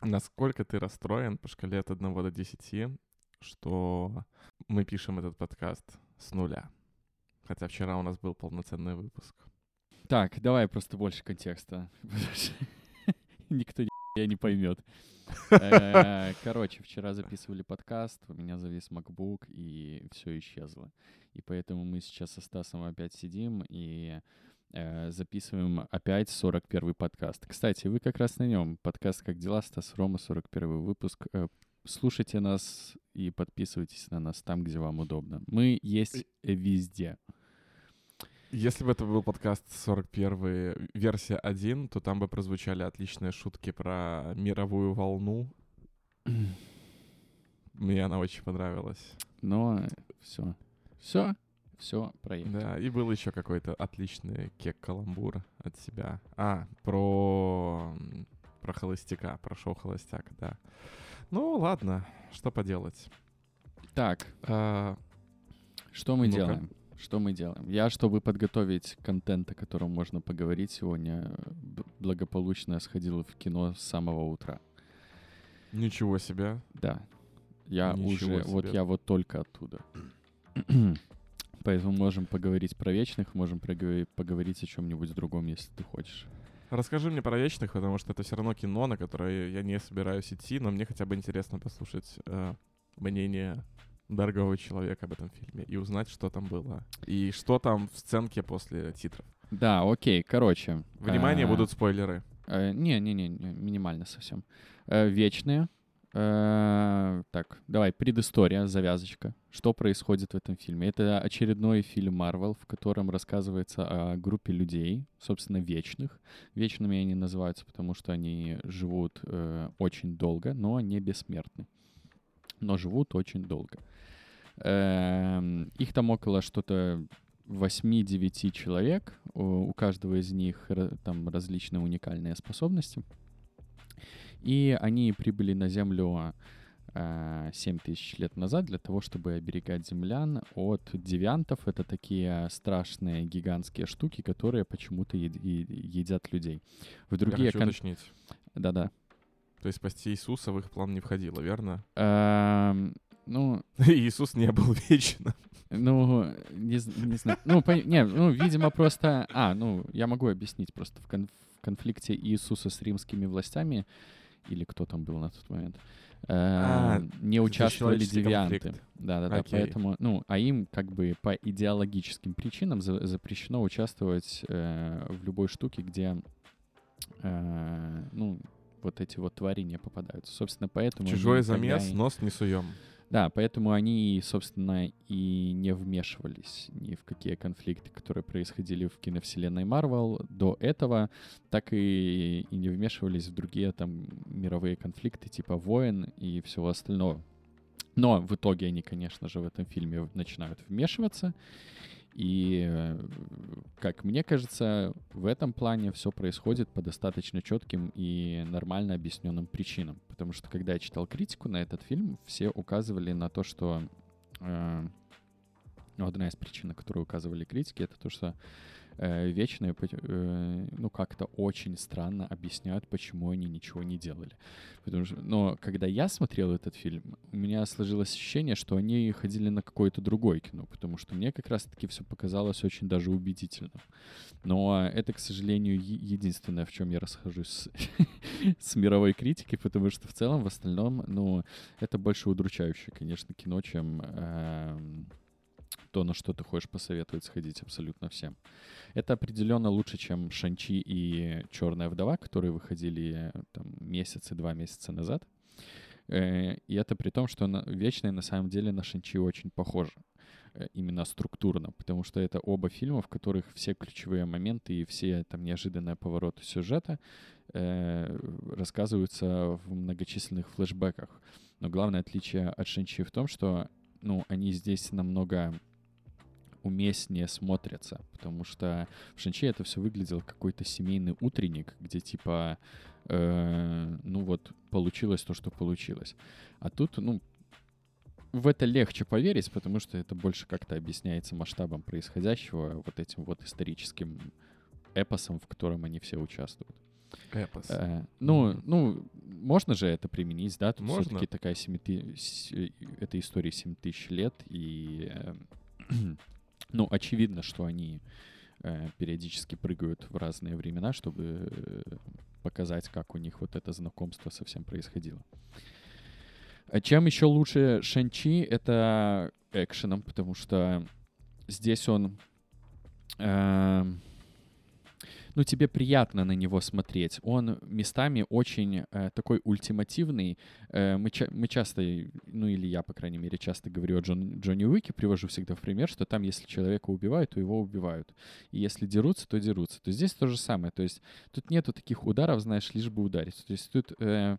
насколько ты расстроен по шкале от 1 до 10, что мы пишем этот подкаст с нуля? Хотя вчера у нас был полноценный выпуск. Так, давай просто больше контекста. Никто я не поймет. Э, короче, вчера записывали подкаст, у меня завис MacBook, и все исчезло. И поэтому мы сейчас со Стасом опять сидим и записываем опять 41 подкаст. Кстати, вы как раз на нем. Подкаст «Как дела?» Стас Рома, 41 выпуск. Э, слушайте нас и подписывайтесь на нас там, где вам удобно. Мы есть везде. Если бы это был подкаст 41 версия 1, то там бы прозвучали отличные шутки про мировую волну. Мне она очень понравилась. Но все. Все. Все, проехали. Да, и был еще какой-то отличный кек-каламбур от себя. А, про... про холостяка, про шоу «Холостяк», да. Ну, ладно, что поделать. Так, а... что мы ну делаем? Что мы делаем? Я, чтобы подготовить контент, о котором можно поговорить сегодня, благополучно сходил в кино с самого утра. Ничего себе. Да. Я Ничего уже, себе. вот я вот только оттуда. Поэтому можем поговорить про вечных, можем поговорить о чем-нибудь другом, если ты хочешь. Расскажи мне про вечных, потому что это все равно кино, на которое я не собираюсь идти, но мне хотя бы интересно послушать э, мнение дорогого человека об этом фильме и узнать, что там было. И что там в сценке после титров. Да, окей, короче. Внимание, а, будут спойлеры. Не-не-не, э, минимально совсем. Э, вечные. Э, так, давай, предыстория, завязочка. Что происходит в этом фильме? Это очередной фильм Marvel, в котором рассказывается о группе людей, собственно, вечных. Вечными они называются, потому что они живут очень долго, но не бессмертны. Но живут очень долго. Эм, их там около что-то 8-9 человек. У каждого из них там различные уникальные способности. И они прибыли на Землю 7 э, тысяч лет назад для того, чтобы оберегать землян от девиантов. Это такие страшные гигантские штуки, которые почему-то едят людей. В другие Я хочу кон... уточнить. Да-да. То есть спасти Иисуса в их план не входило, верно? Эм, ну... Иисус не был вечным. Ну, не, не знаю. Ну, по, не, ну, видимо, просто... А, ну, я могу объяснить. Просто в, кон, в конфликте Иисуса с римскими властями, или кто там был на тот момент, э, а, не участвовали девианты. Да, да, да. Поэтому, ну, а им как бы по идеологическим причинам за, запрещено участвовать э, в любой штуке, где, э, ну, вот эти вот твари не попадаются. Собственно, поэтому... Чужой замес, нос не суем. Да, поэтому они, собственно, и не вмешивались ни в какие конфликты, которые происходили в киновселенной Марвел до этого, так и, и не вмешивались в другие там мировые конфликты типа войн и всего остального. Но в итоге они, конечно же, в этом фильме начинают вмешиваться. И, э, как мне кажется, в этом плане все происходит по достаточно четким и нормально объясненным причинам. Потому что, когда я читал критику на этот фильм, все указывали на то, что... Э, ну, одна из причин, на которую указывали критики, это то, что э, э, ну, как-то очень странно объясняют, почему они ничего не делали. Потому что, но когда я смотрел этот фильм, у меня сложилось ощущение, что они ходили на какое-то другое кино, потому что мне как раз-таки все показалось очень даже убедительным. Но это, к сожалению, единственное, в чем я расхожусь с, мировой критикой, потому что в целом, в остальном, ну, это больше удручающее, конечно, кино, чем... Э, то, на что ты хочешь посоветовать сходить абсолютно всем. Это определенно лучше, чем Шанчи и Черная вдова, которые выходили там месяц два месяца назад. Э, и это при том, что на, Вечные на самом деле на Шанчи очень похожи э, именно структурно, потому что это оба фильма, в которых все ключевые моменты и все там неожиданные повороты сюжета э, рассказываются в многочисленных флешбеках. Но главное отличие от Шанчи в том, что ну, они здесь намного уместнее смотрятся, потому что в Шанчи это все выглядело какой-то семейный утренник, где типа, э, ну вот, получилось то, что получилось. А тут, ну, в это легче поверить, потому что это больше как-то объясняется масштабом происходящего, вот этим вот историческим эпосом, в котором они все участвуют. Эпос. Э, ну, ну, можно же это применить, да? Тут Можно. все-таки такая 7 ты... с- э, эта история 7 тысяч лет, и, э, ну, очевидно, что они э, периодически прыгают в разные времена, чтобы э, показать, как у них вот это знакомство совсем происходило. А чем еще лучше Шанчи, это экшеном, потому что здесь он... эм, ну, тебе приятно на него смотреть. Он местами очень э, такой ультимативный. Э, мы, ча- мы часто, ну или я, по крайней мере, часто говорю о Джон, Джонни Уике, привожу всегда в пример, что там, если человека убивают, то его убивают. И если дерутся, то дерутся. То здесь то же самое. То есть тут нету таких ударов, знаешь, лишь бы ударить. То есть тут э,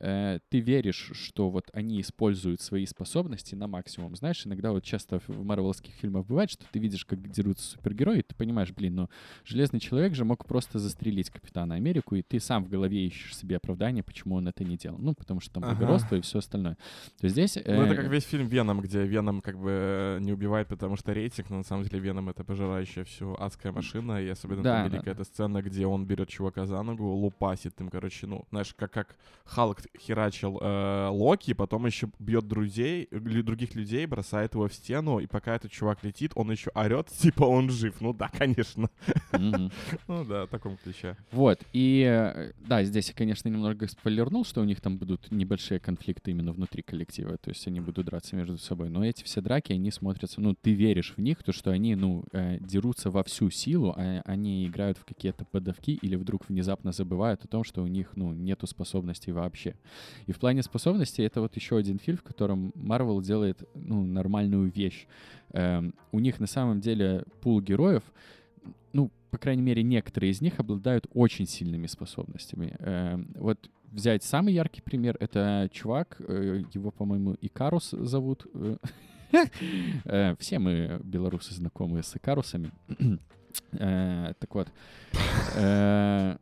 э, ты веришь, что вот они используют свои способности на максимум. Знаешь, иногда вот часто в марвелских фильмах бывает, что ты видишь, как дерутся супергерои, и ты понимаешь, блин, ну Железный человек же мог просто застрелить Капитана Америку, и ты сам в голове ищешь себе оправдание, почему он это не делал. Ну, потому что там Ага. благородство и все остальное. То здесь... Ну, это э, как весь фильм Веном, где Веном как бы э, не убивает, потому что рейтинг, но на самом деле Веном это пожирающая всю адская машина, и особенно Да, там да. великая эта сцена, где он берет чувака за ногу, лупасит им, короче, ну, знаешь, как, как Халк херачил э, Локи, потом еще бьет друзей, других людей, бросает его в стену, и пока этот чувак летит, он еще орет, типа он жив. Ну да, конечно. мгм. Ну да, в таком ключе. Вот, и э, да, здесь я, конечно, немного спойлернул, что у них там будут небольшие конфликты именно внутри коллектива, то есть они будут драться между собой, но эти все драки, они смотрятся, ну, ты веришь в них, то, что они, ну, э, дерутся во всю силу, а они играют в какие-то подавки или вдруг внезапно забывают о том, что у них, ну, нету способностей вообще. И в плане способностей это вот еще один фильм, в котором Марвел делает, ну, нормальную вещь. Эм, у них на самом деле пул героев, ну, по крайней мере, некоторые из них обладают очень сильными способностями. Эм, вот взять самый яркий пример — это чувак, э, его, по-моему, Икарус зовут. э, э, Все мы, белорусы, знакомы с Икарусами. Э, Так вот, э,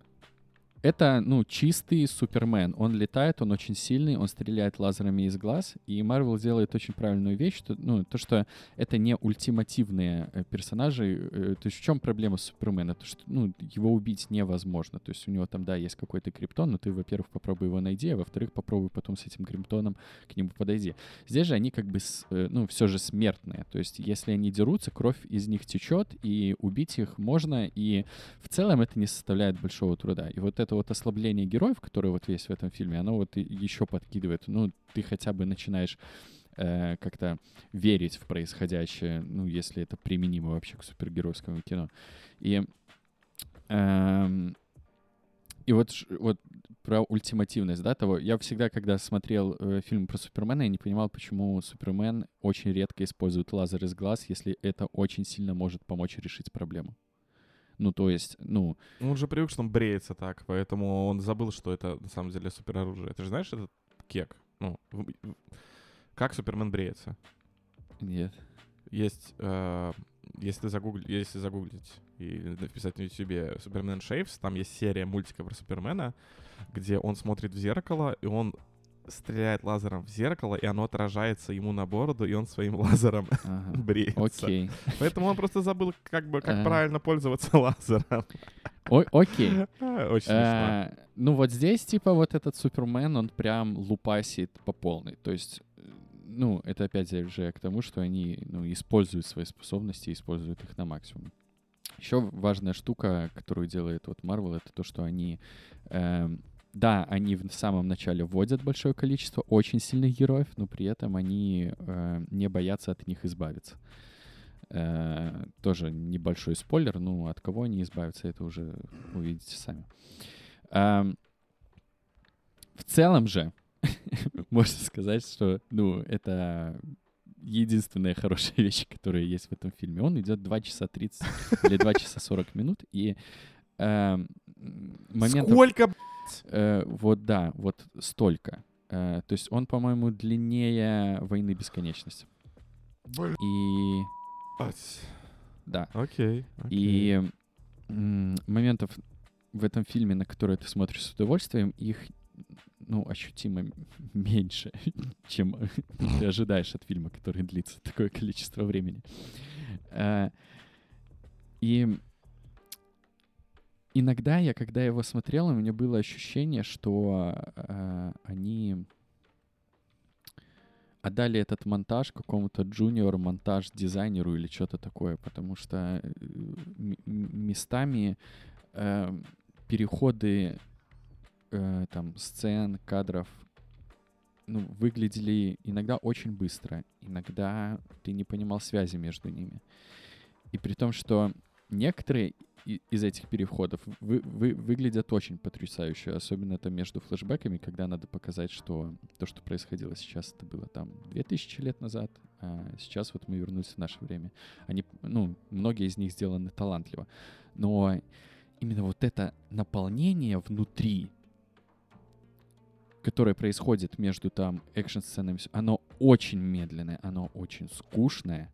это, ну, чистый Супермен. Он летает, он очень сильный, он стреляет лазерами из глаз, и Марвел делает очень правильную вещь, что, ну, то, что это не ультимативные э, персонажи. э, То есть в чем проблема Супермена? То, что, ну, его убить невозможно. То есть у него там, да, есть какой-то криптон, но ты, во-первых, попробуй его найди, а во-вторых, попробуй потом с этим криптоном к нему подойди. Здесь же они как бы, с- э, ну, все же смертные. То есть если они дерутся, кровь из них течет, и убить их можно, и в целом это не составляет большого труда. И вот это вот ослабление героев, которое вот есть в этом фильме, оно вот еще подкидывает. Ну, ты хотя бы начинаешь э, как-то верить в происходящее, ну, если это применимо вообще к супергеройскому кино. И, эм, и вот, вот про ультимативность, да, того. Я всегда, когда смотрел э, фильм про Супермена, я не понимал, почему Супермен очень редко использует лазер из глаз, если это очень сильно может помочь решить проблему. Ну, то есть, ну, Ну, Он же привык, что он бреется так, поэтому он забыл, что это на самом деле супероружие. Ты же знаешь этот кек? Ну, как Супермен бреется? нет. Есть, э, если, загугли, если загуглить и написать на ютубе Супермен Шейвс, там есть серия мультика про Супермена, где он смотрит в зеркало, и он стреляет лазером в зеркало, и оно отражается ему на бороду, и он своим лазером Ага. бреется. Окей. Поэтому он просто забыл, как бы, как Ага. правильно пользоваться лазером. О- окей. А, Очень смешно. Э, Ну вот здесь, типа, вот этот Супермен, он прям лупасит по полной. То есть, э, ну, это опять же к тому, что они, ну, используют свои способности, используют их на максимум. Еще важная штука, которую делает вот Marvel, это то, что они, эм, да, они в самом начале вводят большое количество очень сильных героев, но при этом они э, не боятся от них избавиться. Э, тоже небольшой спойлер, ну, от кого они избавятся, это уже увидите сами. Ам, в целом же, можно сказать, что, ну, это единственная хорошая вещь, которая есть в этом фильме. Он идет 2 часа 30 или 2 часа 40 минут, и эм, моментов... Сколько, б***ь? Э, вот да, вот столько. Э, то есть он, по-моему, длиннее «Войны бесконечности». Блядь. И да, Окей. окей. и м, моментов в этом фильме, на которые ты смотришь с удовольствием, их ну, ощутимо меньше, чем ты ожидаешь от фильма, который длится такое количество времени. Э, И иногда я, когда его смотрел, у меня было ощущение, что э, они отдали этот монтаж какому-то джуниор монтаж дизайнеру или что-то такое, потому что э, местами э, переходы э, там сцен, кадров ну, выглядели иногда очень быстро, иногда ты не понимал связи между ними. И при том, что некоторые из этих переходов вы, вы, выглядят очень потрясающе, особенно это между флешбеками, когда надо показать, что то, что происходило сейчас, это было там 2000 лет назад, а сейчас вот мы вернулись в наше время. Они, ну, многие из них сделаны талантливо, но именно вот это наполнение внутри, которое происходит между там экшн-сценами, оно очень медленное, оно очень скучное.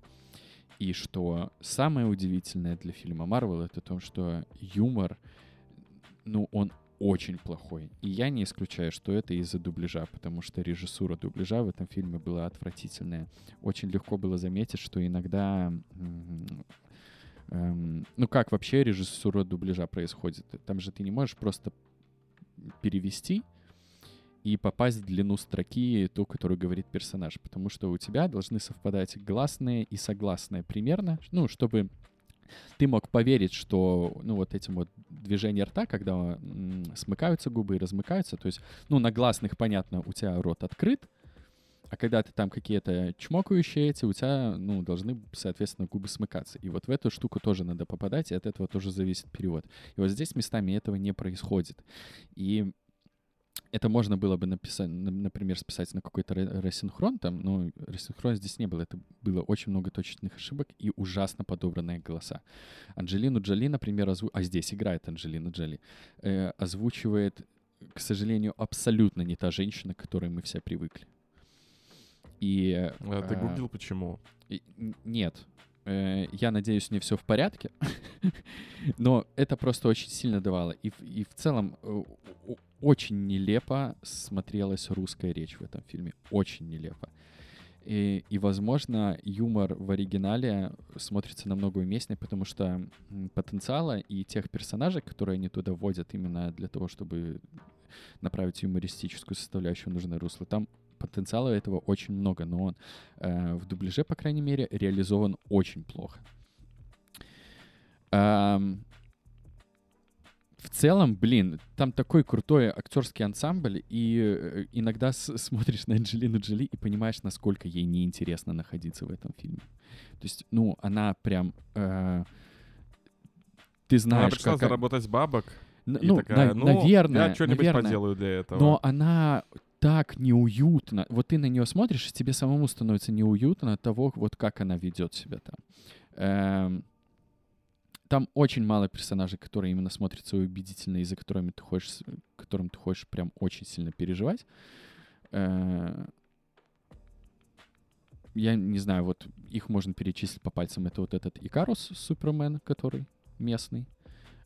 И что самое удивительное для фильма Марвел, это то, что юмор, ну, он очень плохой. И я не исключаю, что это из-за дубляжа, потому что режиссура дубляжа в этом фильме была отвратительная. Очень легко было заметить, что иногда... эм, ну, как вообще режиссура дубляжа происходит? Там же ты не можешь просто перевести и попасть в длину строки, ту, которую говорит персонаж. Потому что у тебя должны совпадать гласные и согласные примерно, ну, чтобы ты мог поверить, что, ну, вот этим вот движения рта, когда м, смыкаются губы и размыкаются, то есть, ну, на гласных, понятно, у тебя рот открыт, а когда ты там какие-то чмокающие эти, у тебя, ну, должны, соответственно, губы смыкаться. И вот в эту штуку тоже надо попадать, и от этого тоже зависит перевод. И вот здесь местами этого не происходит. И это можно было бы написать, на- например, списать на какой-то рассинхрон там, но рассинхрона здесь не было. Это было очень много точечных ошибок и ужасно подобранные голоса. Анджелину Джоли, например, озву... а здесь играет Анджелина Джоли, э, озвучивает, к сожалению, абсолютно не та женщина, к которой мы все привыкли. И, А Ты э, гуглил почему? и- Нет. Э, Я надеюсь, не все в порядке. Но это просто очень сильно давало. И, в- и в целом э, очень нелепо смотрелась русская речь в этом фильме. Очень нелепо. И, и, возможно, юмор в оригинале смотрится намного уместнее, потому что потенциала и тех персонажей, которые они туда вводят именно для того, чтобы направить юмористическую составляющую в нужное русло, там потенциала этого очень много, но он э, в дубляже, по крайней мере, реализован очень плохо. Ам, в целом, блин, там такой крутой актерский ансамбль, и э, иногда смотришь на Анджелину Джоли и понимаешь, насколько ей неинтересно находиться в этом фильме. То есть, ну, она прям... э, ты Она знаешь, пришла как... заработать бабок, Н- и ну, такая, на- ну, наверное, я что-нибудь наверное. поделаю для этого. Но она так неуютно. Вот ты на нее смотришь, и тебе самому становится неуютно от того, вот как она ведет себя там. Эм, Там очень мало персонажей, которые именно смотрятся убедительно, и за которыми ты хочешь, которым ты хочешь прям очень сильно переживать. Э, Я не знаю, вот их можно перечислить по пальцам. Это вот этот Икарус, Супермен, который местный.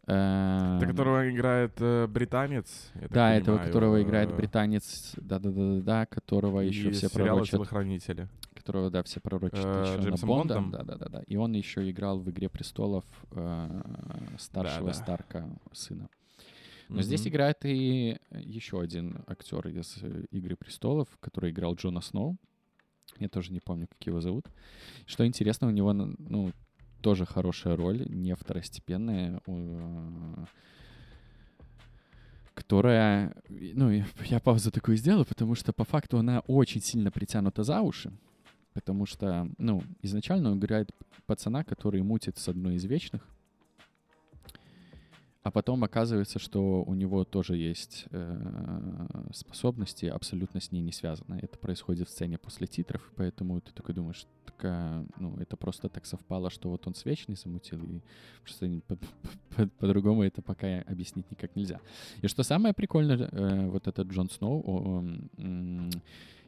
Это Эм, которого играет э, британец. да, понимаю, которого играет э, британец, да-да-да-да, которого еще все пророчат, «Телохранители». Которого, да, все пророчат Э, еще на Бонда, Бондом? да-да-да, и он еще играл в «Игре престолов» э, старшего. Старка сына. Но здесь играет и еще один актер из э, «Игры престолов», который играл Джона Сноу. Я тоже не помню, как его зовут. Что интересно, у него, ну, тоже хорошая роль, не второстепенная, которая, ну, я, я паузу такую сделаю, потому что по факту она очень сильно притянута за уши, потому что, ну, изначально он играет пацана, который мутит с одной из вечных, а потом оказывается, что у него тоже есть э, способности, абсолютно с ней не связаны. Это происходит в сцене после титров, поэтому ты такой думаешь, такая, ну, это просто так совпало, что вот он с вечной замутил, и просто по-другому это пока объяснить никак нельзя. И что самое прикольное, э, вот этот Джон Сноу, о, м,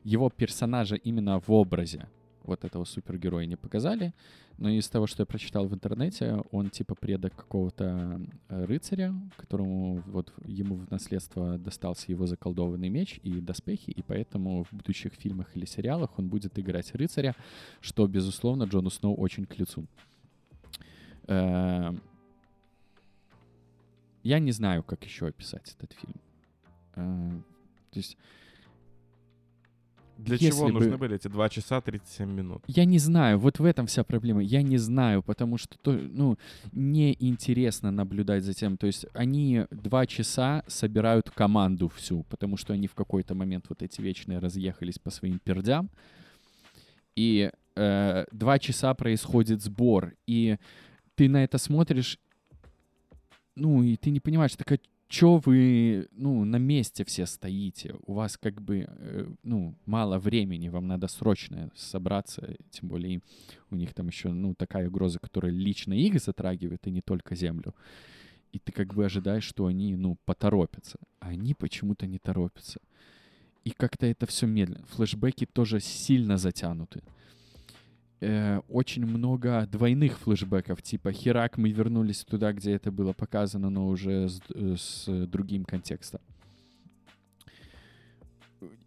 его персонажа именно в образе вот этого супергероя не показали, но из того, что я прочитал в интернете, он типа предок какого-то э, рыцаря, которому вот ему в наследство достался его заколдованный меч и доспехи, и поэтому в будущих фильмах или сериалах он будет играть рыцаря, что, безусловно, Джону Сноу очень к лицу. Эм, Я не знаю, как еще описать этот фильм. Э, То есть Для если чего бы- нужны были эти 2 часа 37 минут? Я не знаю, вот в этом вся проблема. Я не знаю, потому что, то, ну, неинтересно наблюдать за тем. То есть они два часа собирают команду всю, потому что они в какой-то момент вот эти вечные разъехались по своим пердям. И э, два часа происходит сбор, и ты на это смотришь, ну, и ты не понимаешь, так чё вы, ну, на месте все стоите? У вас как бы, э, ну, мало времени, вам надо срочно собраться, тем более у них там еще, ну, такая угроза, которая лично их затрагивает, и не только Землю. И ты как бы ожидаешь, что они, ну, поторопятся. А они почему-то не торопятся. И как-то это все медленно. Флэшбэки тоже сильно затянуты. Э, очень много двойных флешбеков, типа Херак, мы вернулись туда, где это было показано, но уже с, э, с другим контекстом.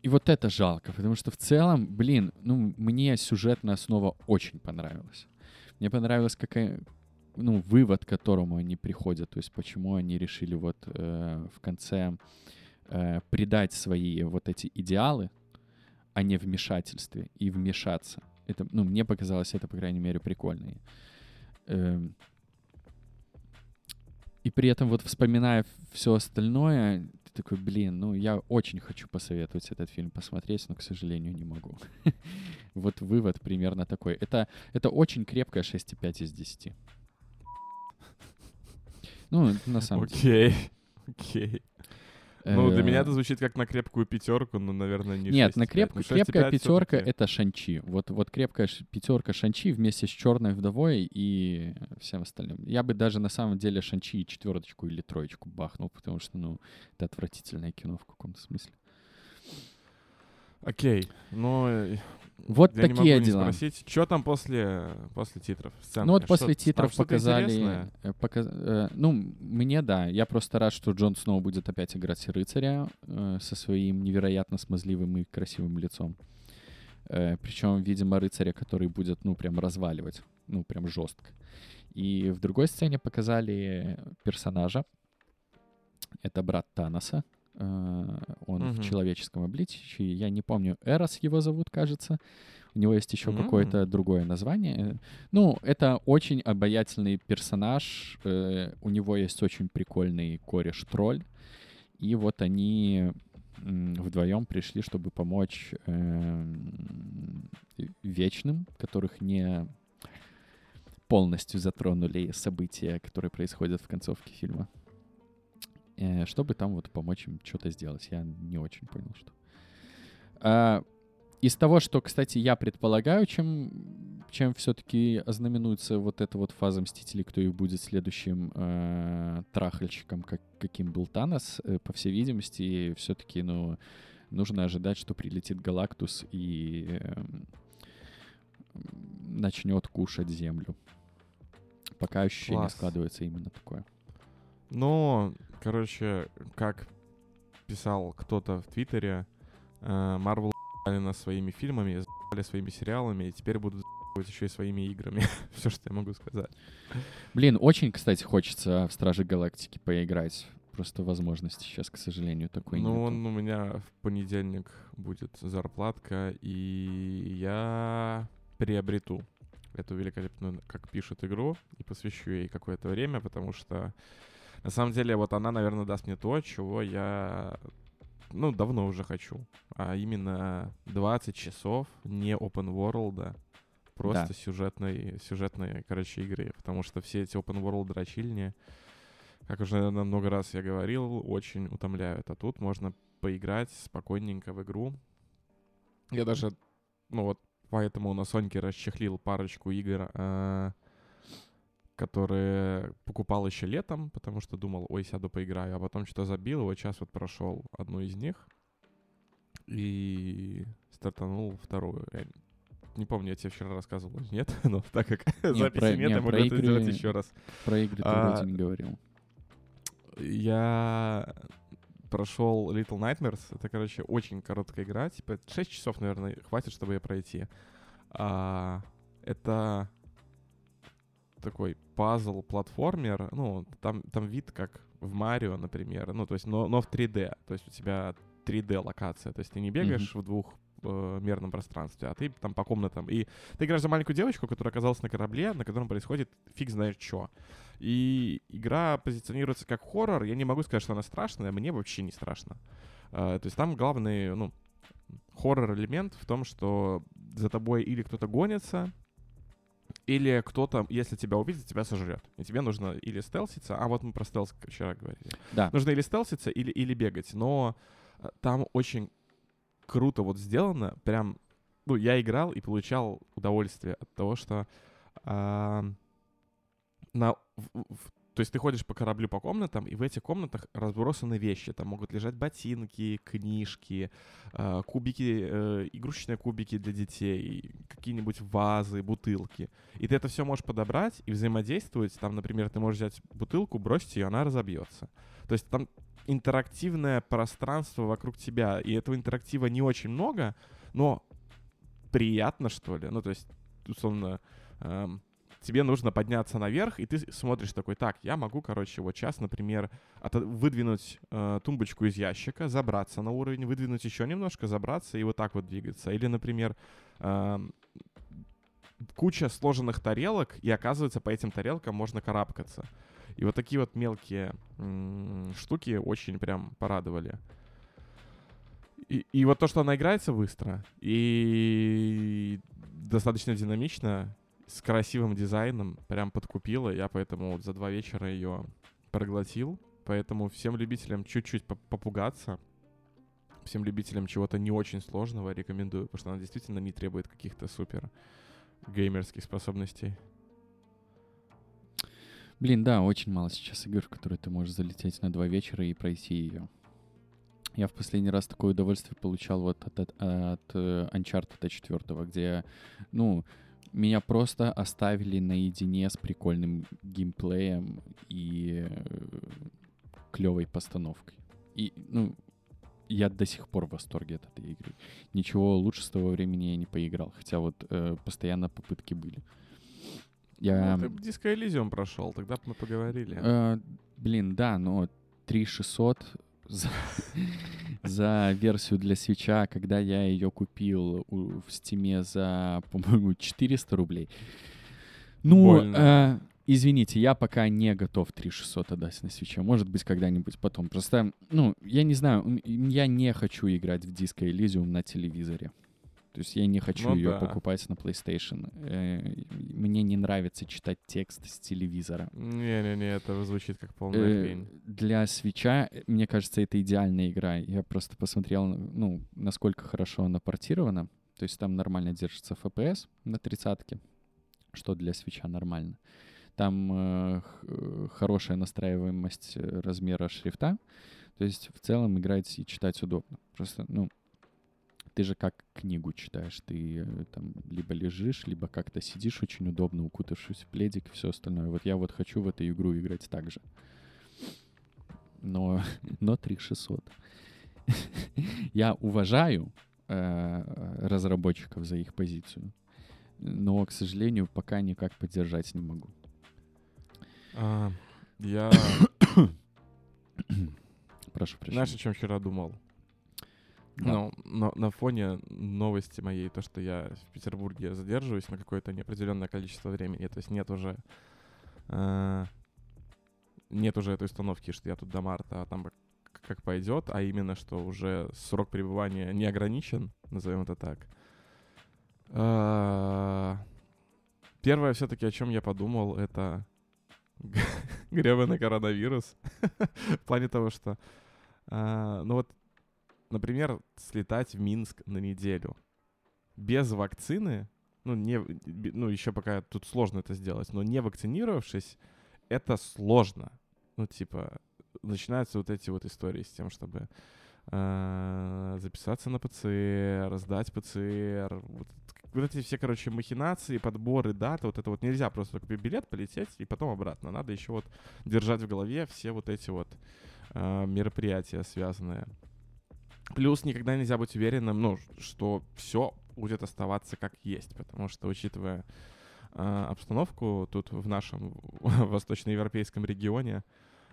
И вот это жалко, потому что в целом, блин, ну, мне сюжетная основа очень понравилась. Мне понравилось, какая, ну, вывод, к которому они приходят, то есть почему они решили вот э, в конце э, предать свои вот эти идеалы, а не вмешательстве и вмешаться. Это, ну, мне показалось это, по крайней мере, прикольно. Эм, и при этом вот вспоминая все остальное, ты такой, блин, ну я очень хочу посоветовать этот фильм посмотреть, но, к сожалению, не могу. Вот вывод примерно такой. Это, это очень крепкая 6,5 из 10. Ну, на самом деле. Окей. Окей. Ну, для меня Э, это звучит как на крепкую пятерку, но, наверное, не Нет, на 6,5. креп- Ну, крепкая 6,5 пятерка это Шанчи. Вот, вот крепкая пятерка Шанчи вместе с черной вдовой и всем остальным. Я бы даже на самом деле Шанчи четверочку или троечку бахнул, потому что, ну, это отвратительное кино в каком-то смысле. Окей. Ну, э, Вот я не такие могу не дела. спросить, что там после, после титров? Сценка? Ну вот Что- после там титров показали... э, пока- э, ну, мне да. Я просто рад, что Джон Сноу будет опять играть рыцаря э, со своим невероятно смазливым и красивым лицом. причем, видимо, рыцаря, который будет, ну, прям разваливать. Ну, прям жестко. И в другой сцене показали персонажа. Это брат Таноса. Э, он Мгм. в человеческом обличии. Я не помню, Эрос его зовут, кажется. У него есть еще М. какое-то другое название. Ну, это очень обаятельный персонаж. э, у него есть очень прикольный кореш-тролль. И вот они вдвоем пришли, чтобы помочь эм, вечным, которых не полностью затронули события, которые происходят в концовке фильма. Э, чтобы там вот помочь им что-то сделать. Я не очень понял, что. А, из того, что, кстати, я предполагаю, чем, чем все-таки ознаменуется вот эта вот фаза Мстителей, кто их будет следующим э, трахальщиком, как, каким был Танос, э, по всей видимости, все-таки, ну, нужно ожидать, что прилетит Галактус и эм, начнет кушать Землю. Пока ощущение Класс. складывается именно такое. Ну, короче, как писал кто-то в Твиттере, э, Marvel ебали нас своими фильмами, ебали своими сериалами, и теперь будут ебать еще и своими играми. Все, что я могу сказать. Блин, очень, кстати, хочется в Страже Галактики поиграть. Просто возможности сейчас, к сожалению, такой Ну, нету. он у меня в понедельник будет зарплатка, и я приобрету эту великолепную, как пишут, игру и посвящу ей какое-то время, потому что на самом деле вот она, наверное, даст мне то, чего я, ну, давно уже хочу. А именно 20 часов не open world, просто Да. сюжетной, сюжетной, короче, игры. Потому что все эти open world дрочильни, как уже наверное, много раз я говорил, очень утомляют. А тут можно поиграть спокойненько в игру. Я даже, ну вот, поэтому на Соньке расчехлил парочку игр, а, которые покупал еще летом, потому что думал, ой, сяду поиграю, а потом что-то забил, и вот сейчас вот прошел одну из них и стартанул вторую. Я не помню, я тебе вчера рассказывал или нет, но так как записи про- нет, не, я могу это сделать игры- еще раз. Про игры ты А, вроде не говорил. Я прошел Little Nightmares. Это, короче, очень короткая игра. Типа 6 часов, наверное, хватит, чтобы ее пройти. А, это такой пазл-платформер. Ну, там, там вид как в Марио, например. Ну, то есть, но, но в 3D. То есть у тебя 3D локация. То есть ты не бегаешь в двух двухмерном пространстве, а ты там по комнатам. И ты играешь за маленькую девочку, которая оказалась на корабле, на котором происходит фиг знает что. И игра позиционируется как хоррор. Я не могу сказать, что она страшная, мне вообще не страшно. Uh, то есть там главный, ну, хоррор-элемент в том, что за тобой или кто-то гонится, или кто-то, если тебя увидит, тебя сожрет. И тебе нужно или стелситься, а вот мы про стелс вчера говорили. Да. Нужно или стелситься, или, или бегать. Но э, там очень круто вот сделано. Прям, ну, я играл и получал удовольствие от того, что э, на, в, в, то есть ты ходишь по кораблю по комнатам, и в этих комнатах разбросаны вещи. Там могут лежать ботинки, книжки, э, кубики, э, игрушечные кубики для детей, какие-нибудь вазы, бутылки. И ты это все можешь подобрать и взаимодействовать. Там, например, ты можешь взять бутылку, бросить ее, она разобьется. То есть там интерактивное пространство вокруг тебя. И этого интерактива не очень много, но приятно, что ли. Ну, то есть, условно, эм, тебе нужно подняться наверх, и ты смотришь такой, так, я могу, короче, вот сейчас, например, от, выдвинуть э, тумбочку из ящика, забраться на уровень, выдвинуть еще немножко, забраться и вот так вот двигаться. Или, например, э, куча сложенных тарелок, и оказывается, по этим тарелкам можно карабкаться. И вот такие вот мелкие м- штуки очень прям порадовали. И, и вот то, что она играется быстро и достаточно динамично, с красивым дизайном, прям подкупила. Я поэтому вот за два вечера ее проглотил. Поэтому всем любителям чуть-чуть попугаться, всем любителям чего-то не очень сложного рекомендую, потому что она действительно не требует каких-то супер геймерских способностей. Блин, да, очень мало сейчас игр, в которые ты можешь залететь на два вечера и пройти ее. Я в последний раз такое удовольствие получал вот от, от, от э, Uncharted 4, где, ну, меня просто оставили наедине с прикольным геймплеем и э, клевой постановкой. И, ну, я до сих пор в восторге от этой игры. Ничего лучше с того времени я не поиграл, хотя вот э, постоянно попытки были. Я... Ну, ты Disco Elysium прошел, тогда бы мы поговорили. Э, блин, да, но 3600 за, за версию для свеча, когда я ее купил у, в стиме за, по-моему, 400 рублей. Ну, э, извините, я пока не готов 3600 отдать на свече. Может быть, когда-нибудь потом. Просто, ну, я не знаю, я не хочу играть в Disco Elysium на телевизоре. То есть я не хочу ну, ее да. покупать на PlayStation. Э, мне не нравится читать текст с телевизора. Не-не-не, это звучит как полная хрень. Э, для свеча, мне кажется, это идеальная игра. Я просто посмотрел, ну, насколько хорошо она портирована. То есть там нормально держится FPS на тридцатке, что для свеча нормально. Там э, хорошая настраиваемость размера шрифта. То есть в целом играть и читать удобно. Просто, ну, ты же как книгу читаешь, ты э, там либо лежишь, либо как-то сидишь очень удобно, укутавшись в пледик и все остальное. Вот я вот хочу в эту игру играть так же. Но, но 3600. я уважаю э, разработчиков за их позицию, но, к сожалению, пока никак поддержать не могу. А, я... Прошу прощения. Знаешь, о чем вчера думал? Да. Ну, на, на фоне новости моей, то, что я в Петербурге задерживаюсь на какое-то неопределенное количество времени, то есть нет уже э, нет уже этой установки, что я тут до марта, а там как, пойдет, а именно, что уже срок пребывания не ограничен, назовем это так. Э, первое все-таки, о чем я подумал, это гребаный коронавирус. В плане того, что Uh, ну вот например, слетать в Минск на неделю без вакцины, ну, не, ну, еще пока тут сложно это сделать, но не вакцинировавшись, это сложно. Ну, типа, начинаются вот эти вот истории с тем, чтобы э, записаться на ПЦР, сдать ПЦР, вот, вот эти все, короче, махинации, подборы, даты, вот это вот нельзя просто купить билет, полететь и потом обратно. Надо еще вот держать в голове все вот эти вот э, мероприятия связанные Плюс никогда нельзя быть уверенным, ну, что все будет оставаться как есть, потому что, учитывая э, обстановку тут в нашем восточноевропейском регионе,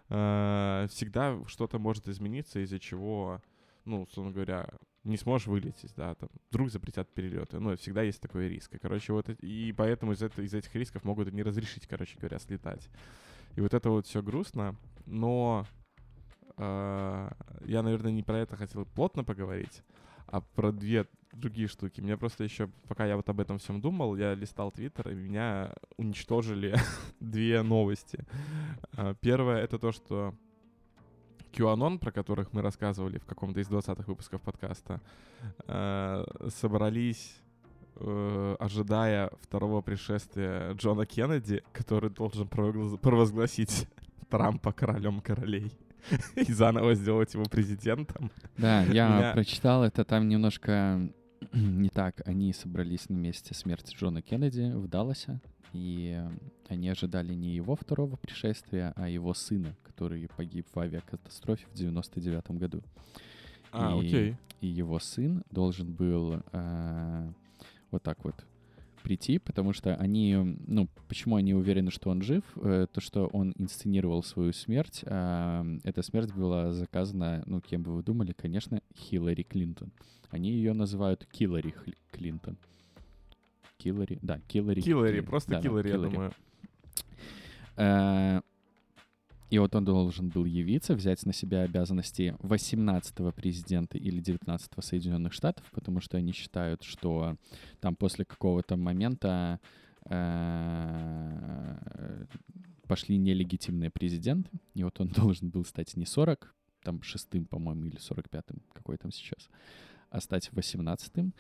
э, всегда что-то может измениться, из-за чего, ну, условно говоря, не сможешь вылететь, да, там, вдруг запретят перелеты, ну, всегда есть такой риск. И, короче, вот, и поэтому из, это- из этих рисков могут не разрешить, короче говоря, слетать. И вот это вот все грустно, но я, наверное, не про это хотел плотно поговорить, а про две другие штуки. Мне просто еще, пока я вот об этом всем думал, я листал Твиттер, и меня уничтожили две новости. А, Первое — это то, что QAnon, про которых мы рассказывали в каком-то из 20-х выпусков подкаста, э, собрались, э, ожидая второго пришествия Джона Кеннеди, который должен провозгла- провозгласить Трампа королем королей и заново сделать его президентом. Да, я Меня- прочитал это, там немножко не так. Они собрались на месте смерти Джона Кеннеди в Далласе, и они ожидали не его второго пришествия, а его сына, который погиб в авиакатастрофе в 99 году. А, И- окей. И его сын должен был э, вот так вот прийти, потому что они, ну, почему они уверены, что он жив, Э, то, что он инсценировал свою смерть, а, эта смерть была заказана, ну, кем бы вы думали, конечно, Хиллари Клинтон. Они ее называют Киллари Клинтон. Киллари, да, Киллари. Киллари, просто да-да, Киллари, я думаю. И вот он должен был явиться, взять на себя обязанности 18-го президента или 19-го Соединенных Штатов, потому что они считают, что там после какого-то момента э, пошли нелегитимные президенты, и вот он должен был стать не 40, там шестым, по-моему, или 45-м, какой там сейчас, а стать 18-м,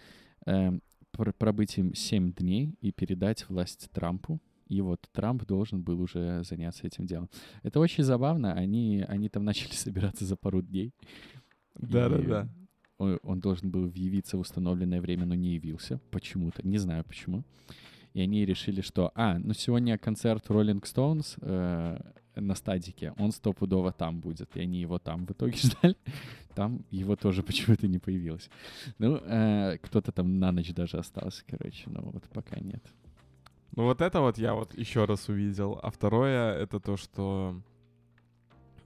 э, пр- пробыть им 7 дней и передать власть Трампу, и вот Трамп должен был уже заняться этим делом. Это очень забавно. Они, они там начали собираться за пару дней. Да-да-да. Он, он должен был явиться в установленное время, но не явился почему-то. Не знаю почему. И они решили, что, а, ну сегодня концерт Rolling Stones э, на стадике, он стопудово там будет. И они его там в итоге ждали. Там его тоже почему-то не появилось. Ну, э, кто-то там на ночь даже остался, короче, но вот пока нет. Ну вот это вот я вот еще раз увидел. А второе это то, что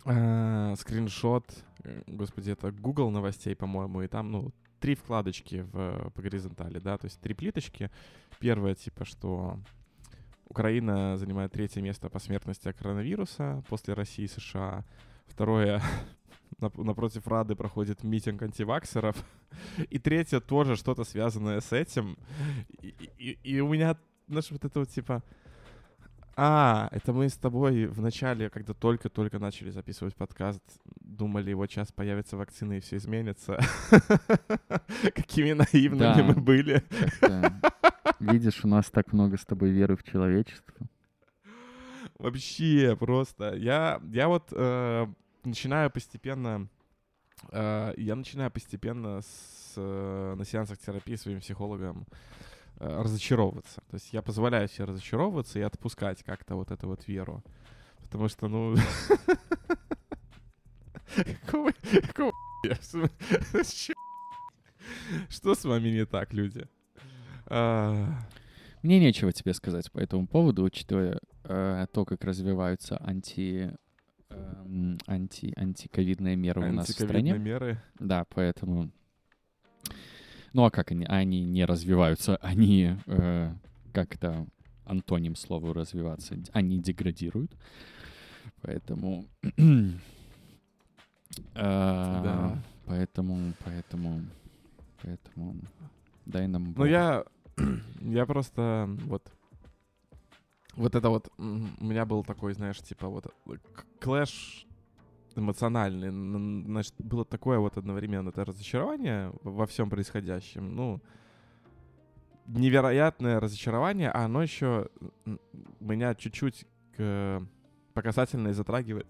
э, скриншот, э, господи, это Google новостей, по-моему, и там, ну, три вкладочки в, по горизонтали, да, то есть три плиточки. Первое, типа, что Украина занимает третье место по смертности от коронавируса после России и США. Второе, нап- напротив Рады проходит митинг антиваксеров. И третье тоже что-то связанное с этим. И, и- и у меня, знаешь, вот это вот типа... А, это мы с тобой в начале, когда только-только начали записывать подкаст, думали, вот сейчас появится вакцина и все изменится. Какими наивными мы были. Видишь, у нас так много с тобой веры в человечество. Вообще просто. Я, я вот э, начинаю постепенно... э, я начинаю постепенно с, э, на сеансах терапии своим психологом разочаровываться. То есть я позволяю себе разочаровываться и отпускать как-то вот эту вот веру. Потому что, ну... Какого... Какого... Что с вами не так, люди? А, Мне нечего тебе сказать по этому поводу, учитывая э, то, как развиваются анти, эм, анти, антиковидные меры у нас в Антиковидные стране. меры. Да, поэтому... Ну а как они? Они не развиваются, они э, как-то антоним слову развиваться. Они деградируют. Поэтому... э, Да. Поэтому, поэтому, поэтому дай нам Ну, я, я просто вот, вот это вот, у меня был такой, знаешь, типа вот э, к- клэш эмоциональный, значит, было такое вот одновременно это разочарование во всем происходящем, ну, невероятное разочарование, а оно еще меня чуть-чуть к- по касательной затрагивает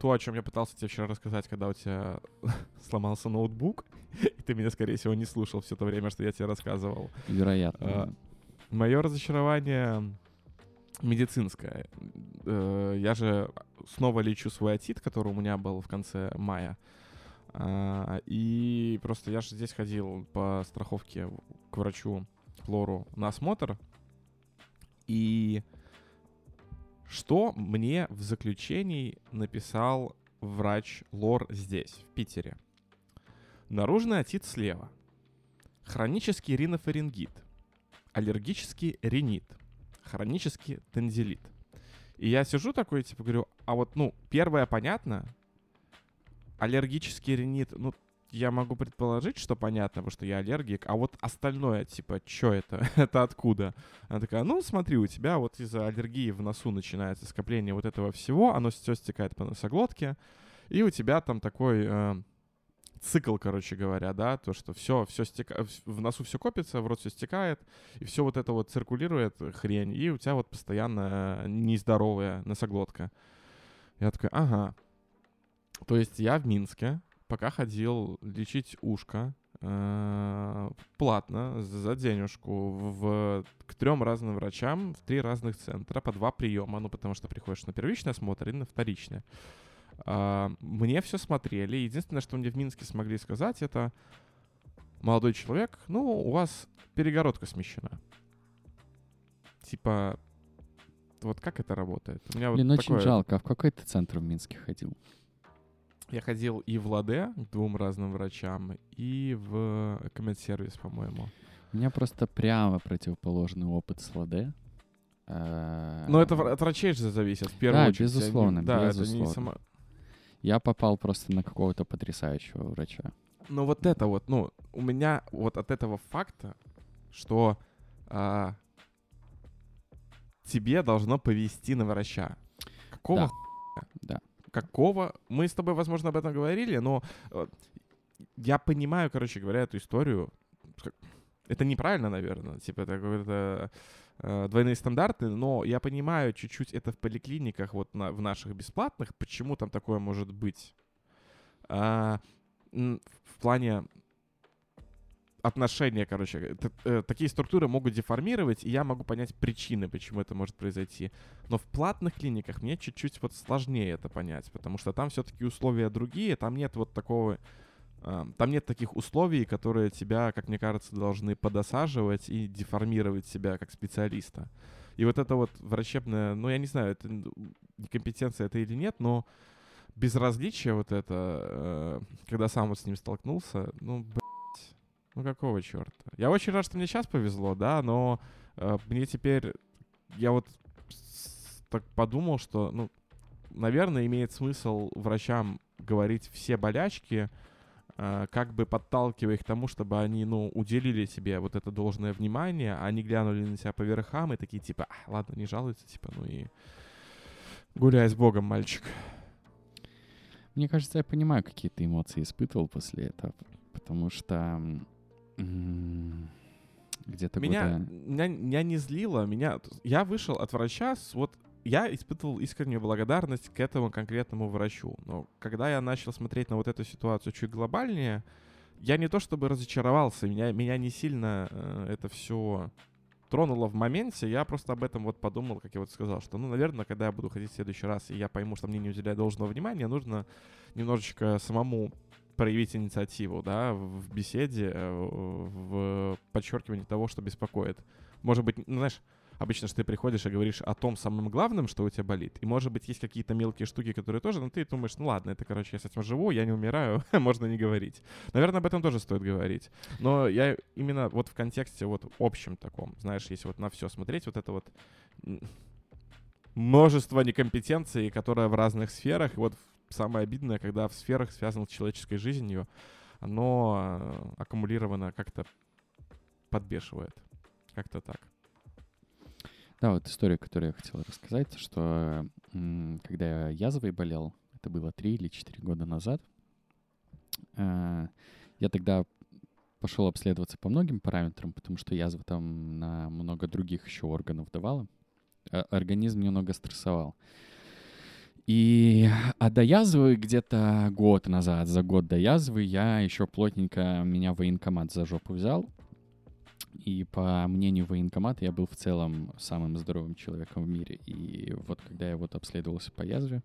то, о чем я пытался тебе вчера рассказать, когда у тебя сломался ноутбук, и ты меня, скорее всего, не слушал все то время, что я тебе рассказывал. Вероятно. А, Мое разочарование медицинское. Э, Я же снова лечу свой отит, который у меня был в конце мая. А, И просто я же здесь ходил по страховке к врачу Флору на осмотр. И что мне в заключении написал врач Лор здесь, в Питере? Наружный отит слева. Хронический ринофарингит. Аллергический ринит. Хронический тензилит. И я сижу такой, типа, говорю, а вот, ну, первое понятно, аллергический ринит, ну, я могу предположить, что понятно, потому что я аллергик, а вот остальное, типа, что это? это откуда? Она такая, ну, смотри, у тебя вот из-за аллергии в носу начинается скопление вот этого всего, оно все стекает по носоглотке, и у тебя там такой э, цикл, короче говоря, да, то, что все, все стекает, в носу все копится, в рот все стекает, и все вот это вот циркулирует хрень, и у тебя вот постоянно э, нездоровая носоглотка. Я такой, ага. То есть я в Минске, пока ходил лечить ушко, э, платно, за денежку, в, к трем разным врачам, в три разных центра, по два приема, ну, потому что приходишь на первичный осмотр и на вторичный. А, мне все смотрели. Единственное, что мне в Минске смогли сказать, это молодой человек, ну, у вас перегородка смещена. Типа, вот как это работает? У меня Блин, вот очень такое... жалко. А в какой ты центр в Минске ходил? Я ходил и в Ладе к двум разным врачам, и в коммент-сервис, по-моему. У меня просто прямо противоположный опыт с Ладе. Но это от врачей же зависит, в первую да, очередь. Безусловно, да, безусловно. Это не само... Я попал просто на какого-то потрясающего врача. Ну вот это вот, ну, у меня вот от этого факта, что а, тебе должно повести на врача. Какого да. да. Какого? Мы с тобой, возможно, об этом говорили, но э, я понимаю, короче говоря, эту историю. Это неправильно, наверное. Типа, это какой-то э, двойные стандарты, но я понимаю чуть-чуть это в поликлиниках, вот на, в наших бесплатных, почему там такое может быть. А, в плане отношения, короче, э, такие структуры могут деформировать, и я могу понять причины, почему это может произойти. Но в платных клиниках мне чуть-чуть вот сложнее это понять, потому что там все-таки условия другие, там нет вот такого там нет таких условий, которые тебя, как мне кажется, должны подосаживать и деформировать себя как специалиста. И вот это вот врачебное, ну, я не знаю, это некомпетенция это или нет, но безразличие вот это, э, когда сам вот с ним столкнулся, ну, блядь, ну какого черта? Я очень рад, что мне сейчас повезло, да, но э, мне теперь, я вот так подумал, что, ну, наверное, имеет смысл врачам говорить все болячки, как бы подталкивая их к тому, чтобы они, ну, уделили себе вот это должное внимание, а они глянули на себя по верхам и такие, типа, а, ладно, не жалуются, типа, ну и гуляй с Богом, мальчик. Мне кажется, я понимаю, какие ты эмоции испытывал после этого, потому что где-то меня, года... меня, меня не злило, меня... Я вышел от врача с вот я испытывал искреннюю благодарность к этому конкретному врачу. Но когда я начал смотреть на вот эту ситуацию чуть глобальнее, я не то чтобы разочаровался, меня, меня не сильно э, это все тронуло в моменте, я просто об этом вот подумал, как я вот сказал, что, ну, наверное, когда я буду ходить в следующий раз, и я пойму, что мне не уделяют должного внимания, нужно немножечко самому проявить инициативу, да, в беседе, э, в подчеркивании того, что беспокоит. Может быть, знаешь, обычно что ты приходишь и говоришь о том самом главном, что у тебя болит. И, может быть, есть какие-то мелкие штуки, которые тоже, но ты думаешь, ну ладно, это, короче, я с этим живу, я не умираю, можно не говорить. Наверное, об этом тоже стоит говорить. Но я именно вот в контексте вот общем таком, знаешь, если вот на все смотреть, вот это вот множество некомпетенций, которое в разных сферах, и вот самое обидное, когда в сферах, связанных с человеческой жизнью, оно э, аккумулировано как-то подбешивает. Как-то так. Да, вот история, которую я хотел рассказать, что когда я язвой болел, это было три или четыре года назад, э, я тогда пошел обследоваться по многим параметрам, потому что язва там на много других еще органов давала. А организм немного стрессовал. И а до язвы где-то год назад, за год до язвы, я еще плотненько меня военкомат за жопу взял и по мнению военкомата я был в целом самым здоровым человеком в мире. И вот когда я вот обследовался по язве,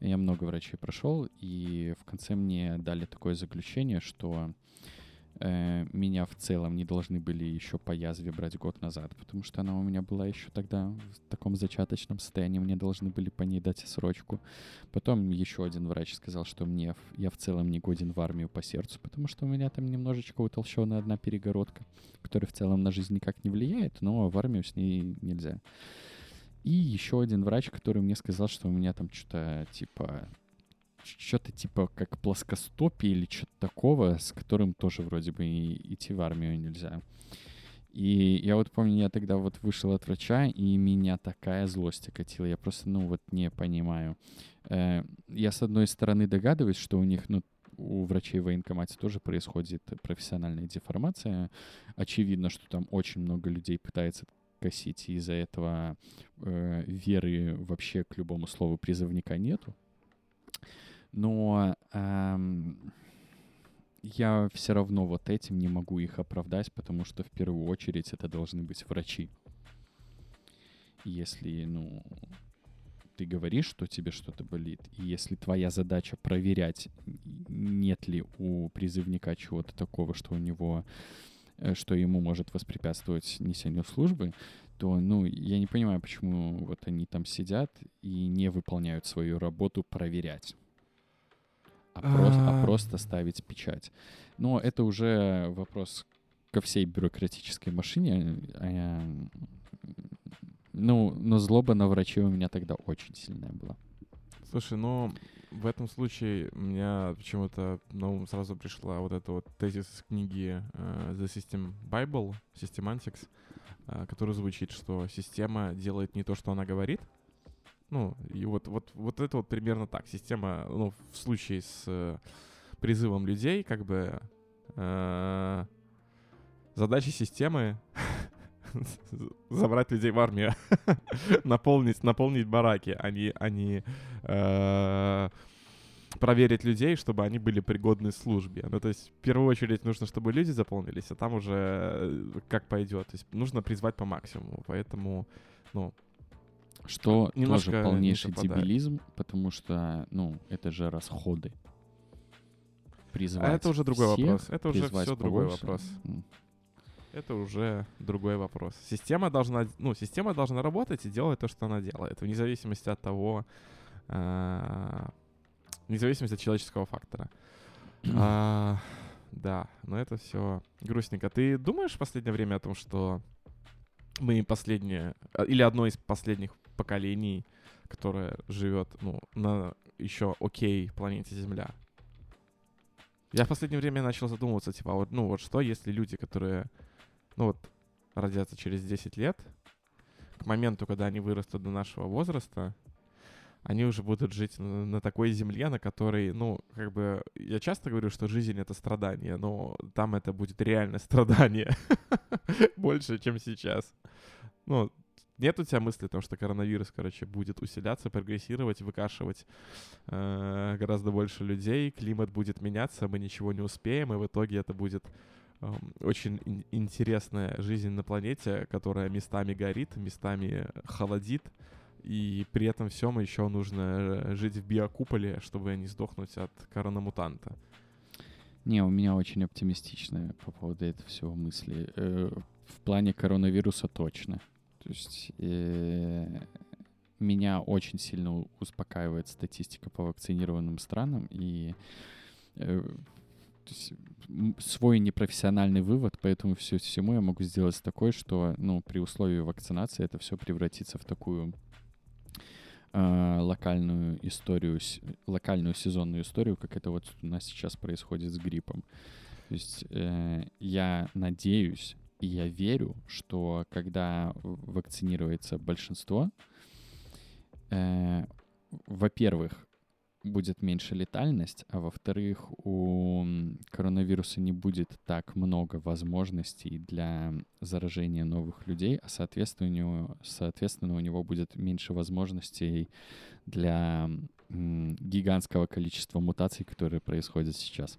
я много врачей прошел, и в конце мне дали такое заключение, что э, меня в целом не должны были еще по язве брать год назад, потому что она у меня была еще тогда в таком зачаточном состоянии, мне должны были по ней дать срочку. Потом еще один врач сказал, что мне я в целом не годен в армию по сердцу, потому что у меня там немножечко утолщенная одна перегородка, которая в целом на жизнь никак не влияет, но в армию с ней нельзя. И еще один врач, который мне сказал, что у меня там что-то типа что-то типа как плоскостопие или что-то такого, с которым тоже вроде бы и идти в армию нельзя. И я вот помню, я тогда вот вышел от врача, и меня такая злость окатила. Я просто, ну, вот не понимаю. Э, я, с одной стороны, догадываюсь, что у них, ну, у врачей в военкомате тоже происходит профессиональная деформация. Очевидно, что там очень много людей пытается косить, и из-за этого э, веры вообще к любому слову призывника нету. Но эм, я все равно вот этим не могу их оправдать, потому что в первую очередь это должны быть врачи. Если, ну, ты говоришь, что тебе что-то болит, и если твоя задача проверять, нет ли у призывника чего-то такого, что у него, что ему может воспрепятствовать несению службы, то, ну, я не понимаю, почему вот они там сидят и не выполняют свою работу проверять а, просто, а просто ставить печать. Но это уже вопрос ко всей бюрократической машине. А ну, но злоба на врачей у меня тогда очень сильная была. Слушай, ну, в этом случае у меня почему-то на ум сразу пришла вот эта вот тезис книги uh, The System Bible, Systemantics, uh, который звучит, что система делает не то, что она говорит, ну, и вот, вот, вот это вот примерно так. Система, ну, в случае с э, призывом людей, как бы э, задача системы забрать людей в армию, наполнить, наполнить бараки, а не, а не э, проверить людей, чтобы они были пригодны службе. Ну, то есть, в первую очередь, нужно, чтобы люди заполнились, а там уже э, как пойдет. То есть, нужно призвать по максимуму. Поэтому, ну, что Немножко тоже полнейший дебилизм, потому что, ну, это же расходы. Призвать а это уже другой всех, вопрос. Это уже все другой вопрос. Это уже другой вопрос. Система должна, ну, система должна работать и делать то, что она делает, вне зависимости от того, э, вне зависимости от человеческого фактора. а, да, но это все грустненько. Ты думаешь в последнее время о том, что мы последние, а, или одно из последних поколений, которое живет, ну, на еще окей планете Земля. Я в последнее время начал задумываться, типа, вот, ну, вот что, если люди, которые, ну, вот, родятся через 10 лет, к моменту, когда они вырастут до нашего возраста, они уже будут жить на, такой земле, на которой, ну, как бы, я часто говорю, что жизнь — это страдание, но там это будет реально страдание больше, чем сейчас. Ну, нет у тебя мысли о том, что коронавирус, короче, будет усиляться, прогрессировать, выкашивать э, гораздо больше людей, климат будет меняться, мы ничего не успеем, и в итоге это будет очень ин- интересная жизнь на планете, которая местами горит, местами холодит, и при этом всем еще нужно э, жить в биокуполе, чтобы не сдохнуть от коронамутанта. Не, у меня очень оптимистичные по поводу этого всего мысли. Э, в плане коронавируса точно. То есть э, меня очень сильно успокаивает статистика по вакцинированным странам и э, свой непрофессиональный вывод, поэтому все всему я могу сделать такой, что ну, при условии вакцинации это все превратится в такую э, локальную историю, локальную сезонную историю, как это вот у нас сейчас происходит с гриппом. То есть э, я надеюсь, и я верю, что когда вакцинируется большинство, э, во-первых, будет меньше летальность, а во-вторых, у коронавируса не будет так много возможностей для заражения новых людей, а соответственно у него, соответственно, у него будет меньше возможностей для гигантского количества мутаций, которые происходят сейчас.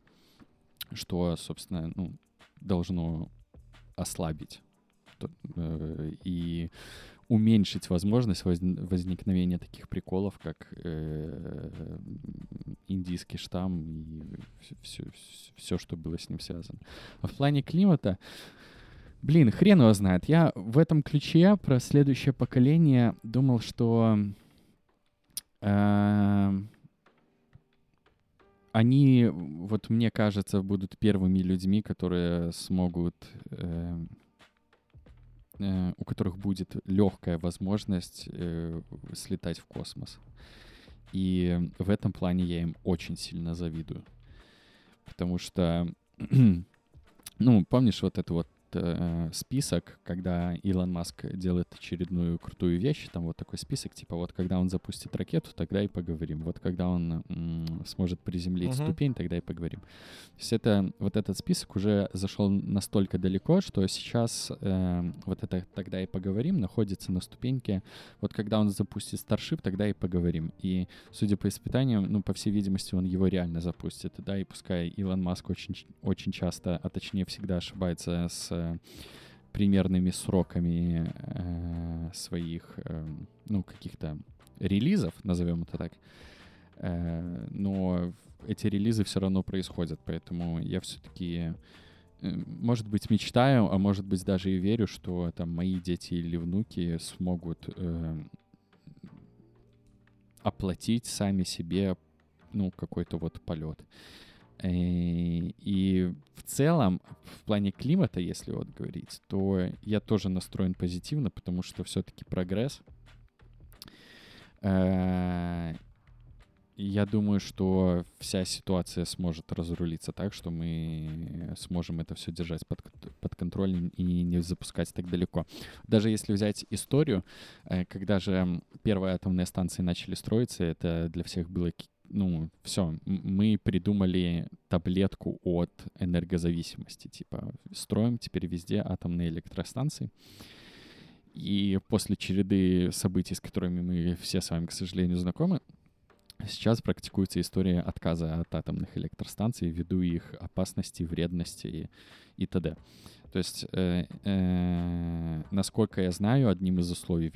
Что, собственно, ну, должно ослабить э, и уменьшить возможность возникновения таких приколов, как э, индийский штамм и все, что было с ним связано. А в плане климата, блин, хрен его знает. Я в этом ключе про следующее поколение думал, что э, они, вот мне кажется, будут первыми людьми, которые смогут, э, э, у которых будет легкая возможность э, слетать в космос. И в этом плане я им очень сильно завидую. Потому что, ну, помнишь вот это вот э, список, когда Илон Маск делает очередную крутую вещь, там вот такой список, типа вот когда он запустит ракету, тогда и поговорим. Вот когда он м- сможет приземлить uh-huh. ступень, тогда и поговорим. То есть это, вот этот список уже зашел настолько далеко, что сейчас э, вот это «тогда и поговорим» находится на ступеньке, вот когда он запустит Starship, тогда и поговорим. И, судя по испытаниям, ну, по всей видимости, он его реально запустит, да, и пускай Илон Маск очень, очень часто, а точнее всегда ошибается с примерными сроками э, своих, э, ну, каких-то релизов, назовем это так. Э, но эти релизы все равно происходят, поэтому я все-таки, э, может быть, мечтаю, а может быть, даже и верю, что там мои дети или внуки смогут э, оплатить сами себе, ну, какой-то вот полет. И в целом, в плане климата, если вот говорить, то я тоже настроен позитивно, потому что все-таки прогресс. Э, я думаю, что вся ситуация сможет разрулиться так, что мы сможем это все держать под, под контролем и не запускать так далеко. Даже если взять историю, э, когда же первые атомные станции начали строиться, это для всех было ну, все, мы придумали таблетку от энергозависимости. Типа, строим теперь везде атомные электростанции. И после череды событий, с которыми мы все с вами, к сожалению, знакомы, сейчас практикуется история отказа от атомных электростанций ввиду их опасности, вредности и, и т.д. То есть, э, э, насколько я знаю, одним из условий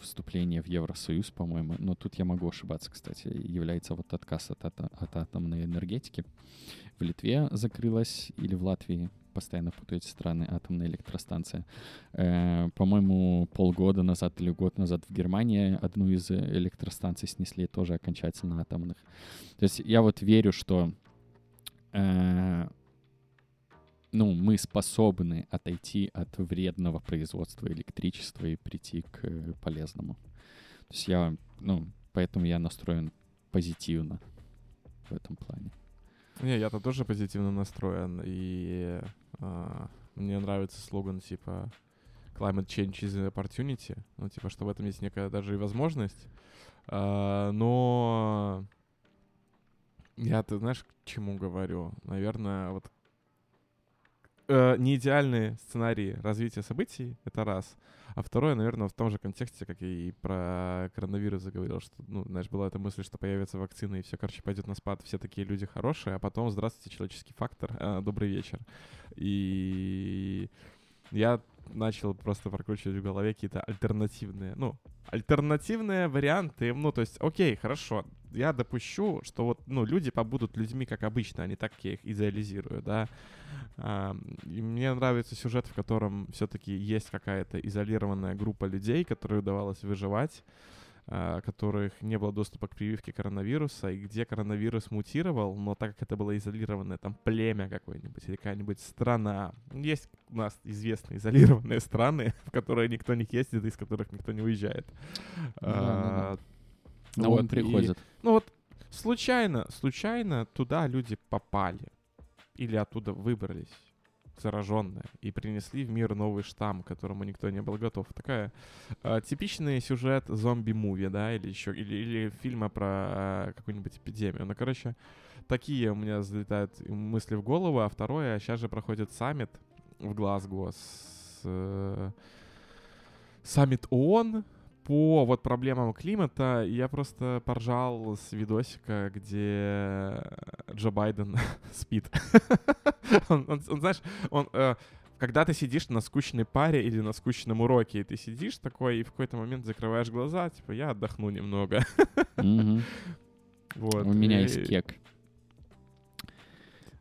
вступления в Евросоюз, по-моему, но тут я могу ошибаться, кстати, является вот отказ от, от, от атомной энергетики. В Литве закрылась или в Латвии, постоянно путаю эти страны, атомная электростанция. Э, по-моему, полгода назад или год назад в Германии одну из электростанций снесли тоже окончательно атомных. То есть я вот верю, что э, ну, мы способны отойти от вредного производства электричества и прийти к э, полезному. То есть я, ну, поэтому я настроен позитивно в этом плане. Не, я-то тоже позитивно настроен, и э, мне нравится слоган типа Climate Change is an opportunity, ну, типа, что в этом есть некая даже и возможность, э, но я, ты знаешь, к чему говорю? Наверное, вот э, не идеальные сценарии развития событий, это раз. А второе, наверное, в том же контексте, как я и про коронавирус заговорил, что, ну, знаешь, была эта мысль, что появится вакцина, и все, короче, пойдет на спад, все такие люди хорошие, а потом, здравствуйте, человеческий фактор, э, добрый вечер. И я начал просто прокручивать в голове какие-то альтернативные, ну, альтернативные варианты, ну, то есть, окей, хорошо, я допущу, что вот, ну, люди побудут людьми, как обычно, а не так, как я их идеализирую, да. А, и мне нравится сюжет, в котором все-таки есть какая-то изолированная группа людей, которой удавалось выживать, а, которых не было доступа к прививке коронавируса, и где коронавирус мутировал, но так как это было изолированное там племя какое-нибудь или какая-нибудь страна. Есть у нас известные изолированные страны, в которые никто не ездит, из которых никто не уезжает. Да, да, вот, приходит. ну вот случайно, случайно туда люди попали или оттуда выбрались зараженная, и принесли в мир новый штамм, к которому никто не был готов. Такая э, типичный сюжет зомби-муви, да, или еще, или, или фильма про э, какую-нибудь эпидемию. Ну, короче, такие у меня залетают мысли в голову, а второе, сейчас же проходит саммит в Глазго с... Э, саммит ООН, по вот проблемам климата я просто поржал с видосика, где Джо Байден спит. он, он, он, знаешь, он, э, когда ты сидишь на скучной паре или на скучном уроке, и ты сидишь такой, и в какой-то момент закрываешь глаза, типа, я отдохну немного. Вот. У меня и- есть кек.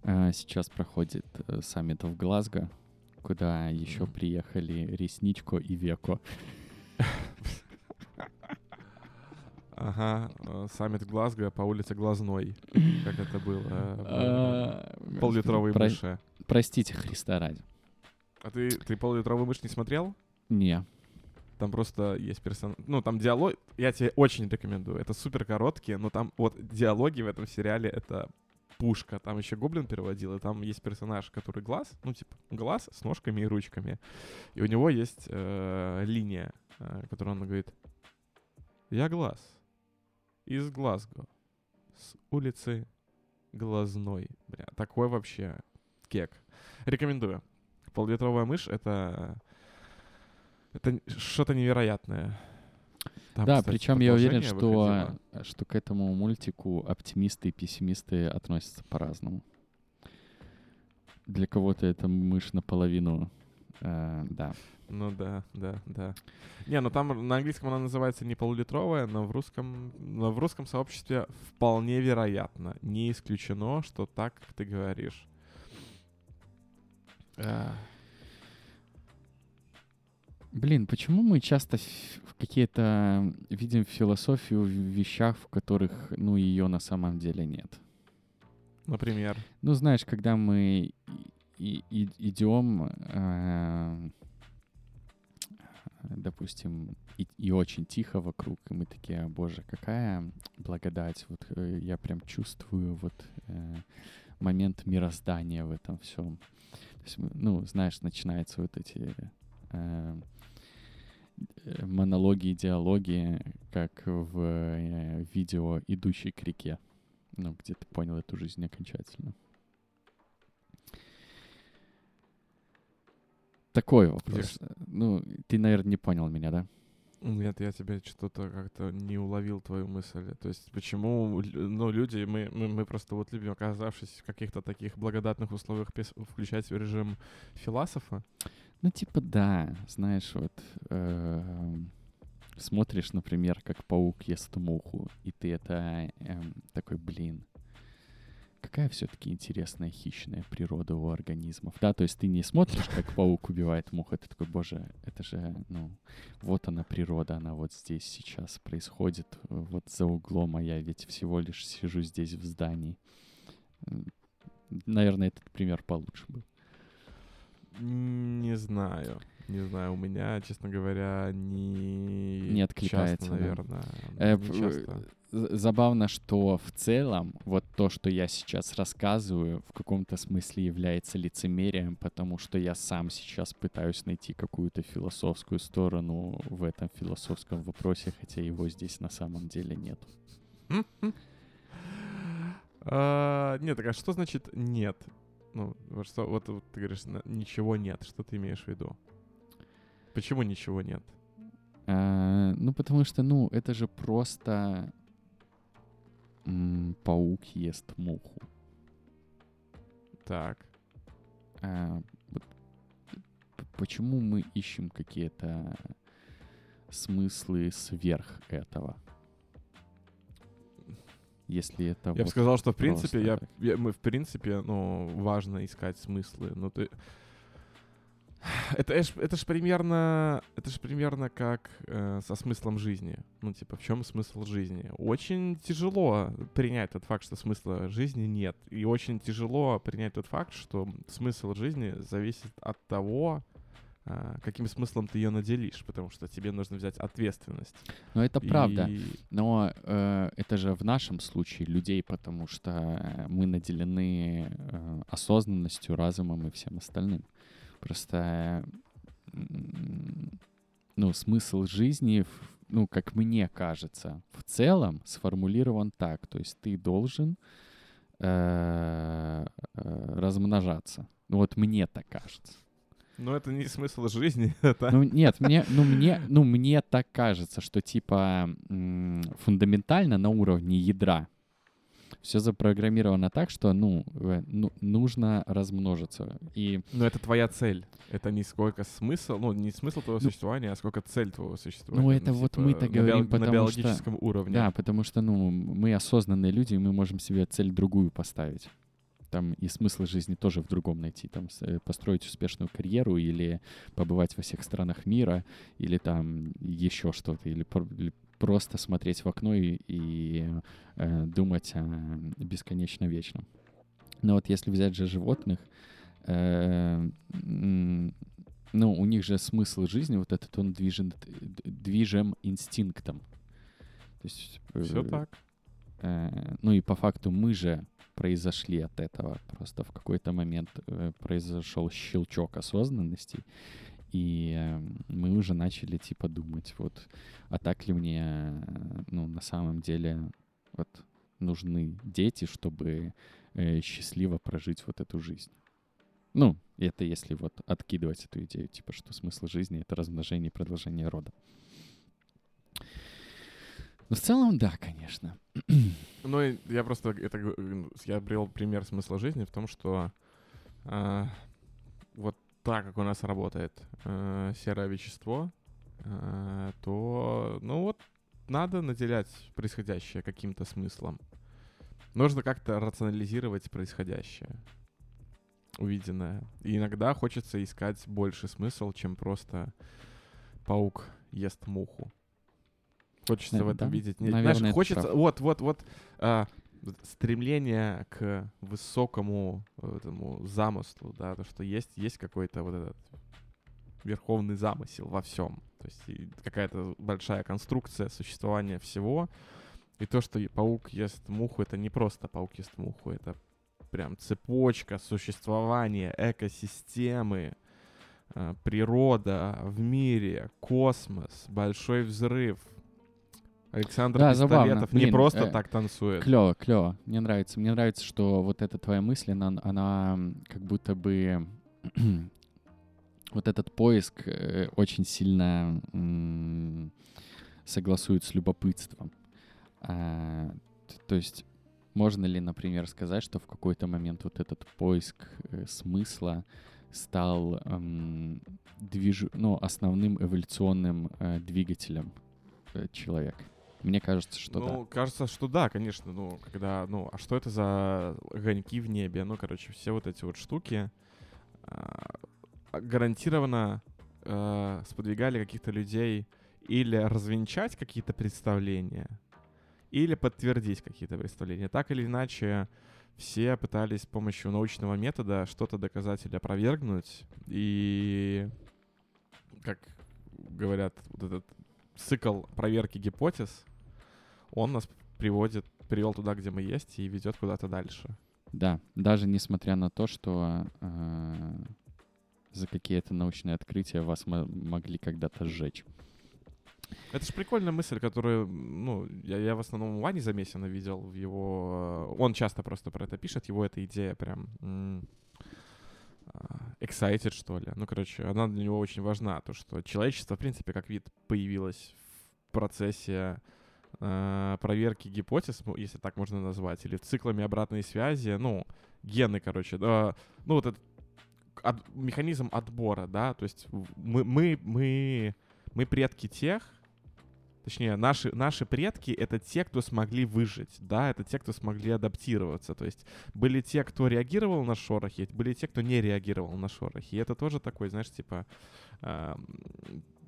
А, Сейчас проходит э, саммит в Глазго, куда еще приехали Ресничко и Веко. Ага, э, саммит Глазго по улице Глазной, как это было. э, А, в Поллитровой про- мыши. Простите, Христа ради. А ты, ты поллитровый мышь не смотрел? Не. Там просто есть персонаж... Ну, там диалог... Я тебе очень рекомендую. Это супер короткие, но там вот диалоги в этом сериале — это пушка. Там еще Гоблин переводил, и там есть персонаж, который глаз, ну, типа, глаз с ножками и ручками. И у него есть э, линия, э, которую он говорит «Я глаз из Глазго, с улицы Глазной». Бля, такой вообще кек. Рекомендую. Поллитровая мышь — это... Это что-то невероятное. Там, да, кстати, причем я уверен, что, выходило. что к этому мультику оптимисты и пессимисты относятся по-разному. Для кого-то это мышь наполовину, э, да. Ну да, да, да. Не, ну там на английском она называется не полулитровая, но в русском, но в русском сообществе вполне вероятно. Не исключено, что так, как ты говоришь. А, Блин, почему мы часто в какие-то видим философию в вещах, в которых, ну, ее на самом деле нет? Например. Ну, знаешь, когда мы и- и- идем, э, допустим, и, и очень тихо вокруг, и мы такие, «О, боже, какая благодать, вот э, я прям чувствую вот э, момент мироздания в этом всем. То есть, ну, знаешь, начинаются вот эти э, э, монологи, диалоги, как в э, видео «Идущий к реке». Ну, где ты понял эту жизнь окончательно. Такой вопрос. Ну, ты, наверное, не понял меня, да? Нет, я тебе что-то как-то не уловил твою мысль. То есть почему, ну, люди, мы, мы, мы просто вот любим, оказавшись в каких-то таких благодатных условиях, включать в режим философа. Ну, типа, да, знаешь, вот эм, смотришь, например, как паук ест муху, и ты это эм, такой, блин, какая все-таки интересная хищная природа у организмов, да, то есть ты не смотришь, как паук убивает муху, ты такой, боже, это же, ну, вот она природа, она вот здесь сейчас происходит, вот за углом, а я ведь всего лишь сижу здесь в здании. Наверное, этот пример получше был. Не знаю. Не знаю, у меня, честно говоря, не... Не откликается, часто, да? наверное. Э, не часто. Забавно, что в целом вот то, что я сейчас рассказываю, в каком-то смысле является лицемерием, потому что я сам сейчас пытаюсь найти какую-то философскую сторону в этом философском вопросе, хотя его здесь на самом деле нет. А, Нет, так а что значит нет? Ну, вот что, вот, вот ты говоришь, ничего нет. Что ты имеешь в виду? Почему ничего нет? А, ну, потому что, ну, это же просто м, паук ест муху. Так. А, вот почему мы ищем какие-то смыслы сверх этого? Если это Я бы вот сказал, что в принципе, я, я- мы в принципе, ну, важно искать смыслы. Ну, ты... Это, ж, это ж примерно, это ж примерно как э, со смыслом жизни. Ну, типа, в чем смысл жизни? Очень тяжело принять тот факт, что смысла жизни нет. И очень тяжело принять тот факт, что смысл жизни зависит от того, а, каким смыслом ты ее наделишь, потому что тебе нужно взять ответственность. Но это правда. И- Но э, это же в нашем случае людей, потому что э, мы наделены э, осознанностью, разумом и всем остальным. Просто, ну, смысл жизни, ну, как мне кажется, в целом сформулирован так. То есть ты должен э, э, размножаться. Ну, вот мне так кажется. Но это не смысл жизни, это... Ну нет, мне, ну мне, ну мне так кажется, что типа фундаментально на уровне ядра Все запрограммировано так, что, ну, э, ну, нужно размножиться. И Но это твоя цель. Это не сколько смысл, ну, не смысл твоего Ну, существования, а сколько цель твоего существования. Ну, это вот мы-то на био- говорим, На потому что- биологическом уровне. Да, потому что, ну, мы осознанные люди, и мы можем себе цель другую поставить. Там и смысл жизни тоже в другом найти. Там э, построить успешную карьеру или побывать во всех странах мира, или там еще что-то, или, или просто смотреть в окно и, и, э, думать о бесконечно вечном. Но вот если взять же животных, э, ну, у них же смысл жизни, вот этот он движен, движем инстинктом. То есть, Все э, так. Э, ну и по факту мы же произошли от этого. Просто в какой-то момент э, произошел щелчок осознанности, и э, мы уже начали типа думать, вот, а так ли мне, э, ну, на самом деле, вот, нужны дети, чтобы э, счастливо прожить вот эту жизнь. Ну, это если вот откидывать эту идею, типа, что смысл жизни — это размножение и продолжение рода. Но в целом, да, конечно. Ну, я просто это г- я привел пример смысла жизни в том, что а, вот так как у нас работает э, серое вещество, э, то ну вот надо наделять происходящее каким-то смыслом. Нужно как-то рационализировать происходящее, увиденное. И иногда хочется искать больше смысл, чем просто паук ест муху. Хочется Э, в этом да, видеть. не- наверное, знаешь, хочется. прав. Вот, вот, вот. а, вот стремление к высокому э, этому замыслу, да, то, что есть, есть какой-то вот этот верховный замысел во всем. То есть какая-то большая конструкция существования всего. И то, что паук ест муху, это не просто паук ест муху, это прям цепочка существования экосистемы, э, природа в мире, космос, большой взрыв. Александр Да, забавно. Пистолетов не Блин, просто э, так танцует. Клево, клево. Мне нравится. Мне нравится, что вот эта твоя мысль, она, она как будто бы вот этот поиск э, очень сильно согласует с любопытством. А, то есть можно ли, например, сказать, что в какой-то момент вот этот поиск э, смысла стал эм, движ... ну, основным эволюционным э, двигателем э, человека? Мне кажется, что да. ну, кажется, что да, конечно. Ну, когда, ну, а что это за огоньки в небе? Ну, короче, все вот эти вот штуки а, гарантированно а, сподвигали каких-то людей или развенчать какие-то представления, или подтвердить какие-то представления. Так или иначе, все пытались с помощью научного метода что-то доказать или опровергнуть. И, как говорят, вот этот цикл проверки гипотез, он нас приводит, привел туда, где мы есть, и ведет куда-то дальше. Да, даже несмотря на то, что э, за какие-то научные открытия вас мо- могли когда-то сжечь. Это же прикольная мысль, которую, ну, я, я в основном у Вани Замесина видел в его... э, Он часто просто про это пишет, его эта идея прям а, excited, что ли. Ну, короче, она для него очень важна, то, что человечество, в принципе, как вид появилось в процессе э, проверки гипотез, если так можно назвать, или циклами обратной связи, ну, гены, короче, да, ну, вот этот от- механизм отбора, да, то есть мы, мы, мы, мы предки тех, точнее, наши, наши предки — это те, кто смогли выжить, да, это те, кто смогли адаптироваться, то есть были те, кто реагировал на шорохи, были те, кто не реагировал на шорохи, и это тоже такой, знаешь, типа эм,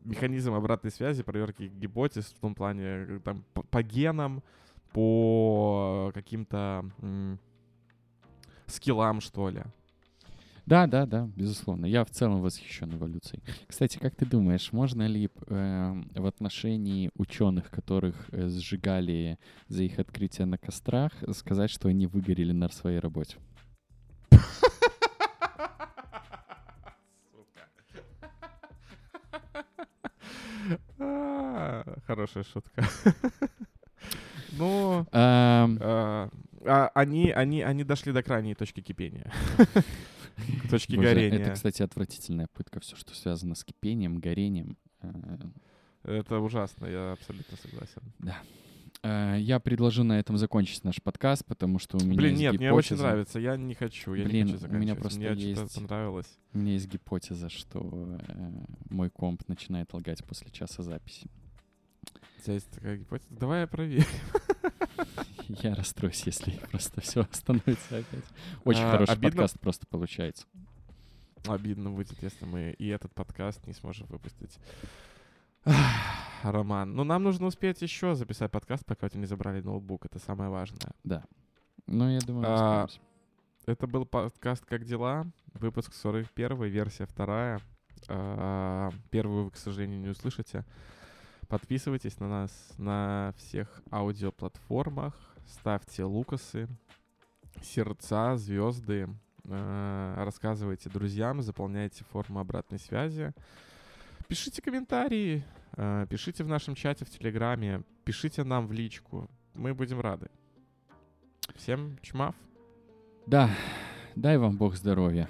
механизм обратной связи, проверки гипотез в том плане, э, там, по, по генам, по каким-то м, скиллам, что ли. Да, да, да, безусловно. Я в целом восхищен эволюцией. Кстати, как ты думаешь, можно ли э, в отношении ученых, которых э, сжигали за их открытие на кострах, сказать, что они выгорели на своей работе? Хорошая шутка. Ну, Эм, а, а, они, они, они дошли до крайней точки кипения. К точке боже, горения. Это, кстати, отвратительная пытка. Все, что связано с кипением, горением. э, Это ужасно, я абсолютно согласен. Э, Я предложу на этом закончить наш подкаст, потому что у меня Блин, есть нет, мне очень гипотеза- нравится. Я не хочу. Я Блин, не хочу у меня заканчивать. просто Мне есть- понравилось. У меня есть гипотеза, что э, мой комп начинает лгать после часа записи. У тебя есть такая гипотеза? Давай я проверю. Я расстроюсь, если просто все остановится опять. Очень А, хороший обидно- подкаст просто получается. Обидно будет, если мы и этот подкаст не сможем выпустить. Роман, ну нам нужно успеть еще записать подкаст, пока у тебя не забрали ноутбук. Это самое важное. Да. Ну, я думаю, А. Это был подкаст «Как дела?», выпуск 41, версия 2. А, Первую вы, к сожалению, не услышите. Подписывайтесь на нас на всех аудиоплатформах, ставьте лукасы, сердца, звезды, а, рассказывайте друзьям, заполняйте форму обратной связи. Пишите комментарии, а, пишите в нашем чате в Телеграме, пишите нам в личку. Мы будем рады. Всем чмав. Да, дай вам бог здоровья.